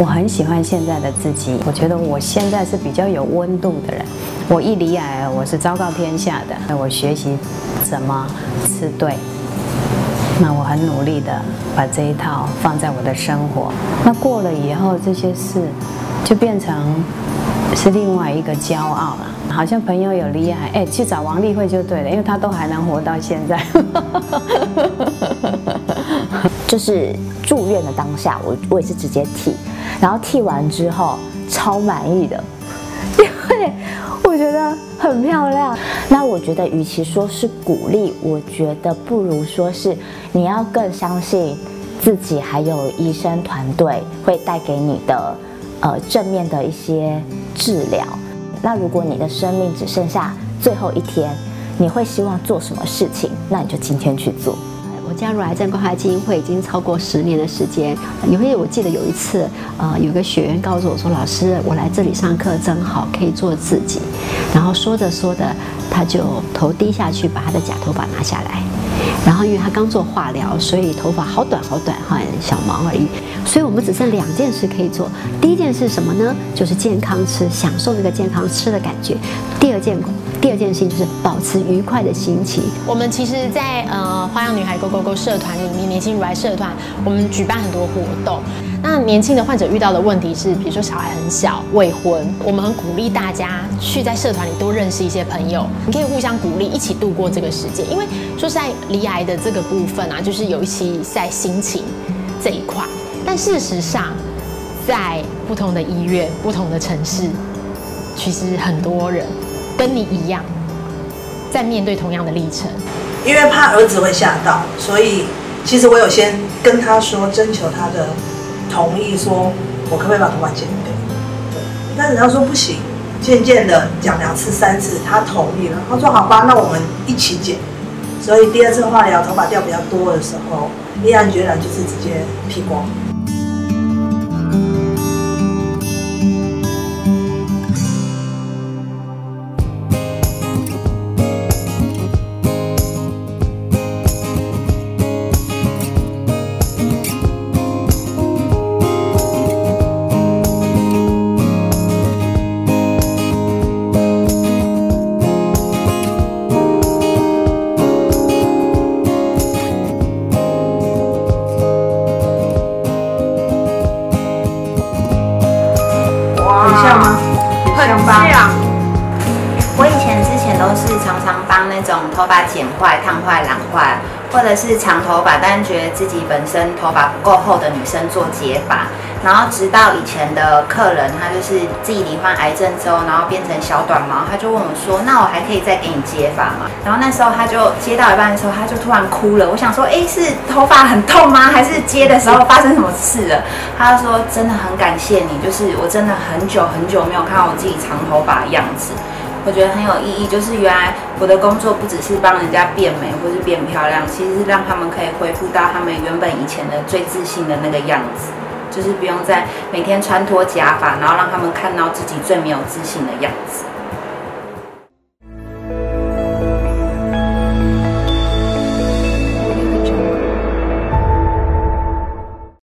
我很喜欢现在的自己，我觉得我现在是比较有温度的人。我一离癌，我是昭告天下的，我学习怎么吃对。那我很努力的把这一套放在我的生活。那过了以后，这些事就变成是另外一个骄傲了。好像朋友有离癌，哎，去找王丽慧就对了，因为她都还能活到现在。就是住院的当下，我我也是直接剃，然后剃完之后超满意的，因为我觉得很漂亮。那我觉得，与其说是鼓励，我觉得不如说是你要更相信自己，还有医生团队会带给你的呃正面的一些治疗。那如果你的生命只剩下最后一天，你会希望做什么事情？那你就今天去做。我加入癌症关怀基金会已经超过十年的时间。因为我记得有一次，呃，有个学员告诉我说：“老师，我来这里上课真好，可以做自己。”然后说着说着，他就头低下去，把他的假头发拿下来。然后因为他刚做化疗，所以头发好短好短，哈，小毛而已。所以我们只剩两件事可以做。第一件是什么呢？就是健康吃，享受那个健康吃的感觉。第二件。第二件事情就是保持愉快的心情。我们其实，在呃花样女孩 Go Go Go 社团里面，年轻乳癌社团，我们举办很多活动。那年轻的患者遇到的问题是，比如说小孩很小、未婚，我们很鼓励大家去在社团里多认识一些朋友，你可以互相鼓励，一起度过这个时间。因为说实在，离癌的这个部分啊，就是尤其在心情这一块。但事实上，在不同的医院、不同的城市，其实很多人。跟你一样，在面对同样的历程，因为怕儿子会吓到，所以其实我有先跟他说，征求他的同意，说我可不可以把头发剪掉？对，但是他说不行。渐渐的讲两次、三次，他同意了。他说好吧，那我们一起剪。所以第二次化疗，头发掉比较多的时候，毅然决然就是直接剃光。我以前之前都是常常帮那种头发剪坏、烫坏、染坏，或者是长头发，但觉得自己本身头发不够厚的女生做结发。然后直到以前的客人，他就是自己罹患癌症之后，然后变成小短毛，他就问我说：“那我还可以再给你接发吗？”然后那时候他就接到一半的时候，他就突然哭了。我想说：“哎，是头发很痛吗？还是接的时候发生什么事了？”他就说：“真的很感谢你，就是我真的很久很久没有看到我自己长头发的样子，我觉得很有意义。就是原来我的工作不只是帮人家变美或是变漂亮，其实是让他们可以恢复到他们原本以前的最自信的那个样子。”就是不用再每天穿脱假发，然后让他们看到自己最没有自信的样子。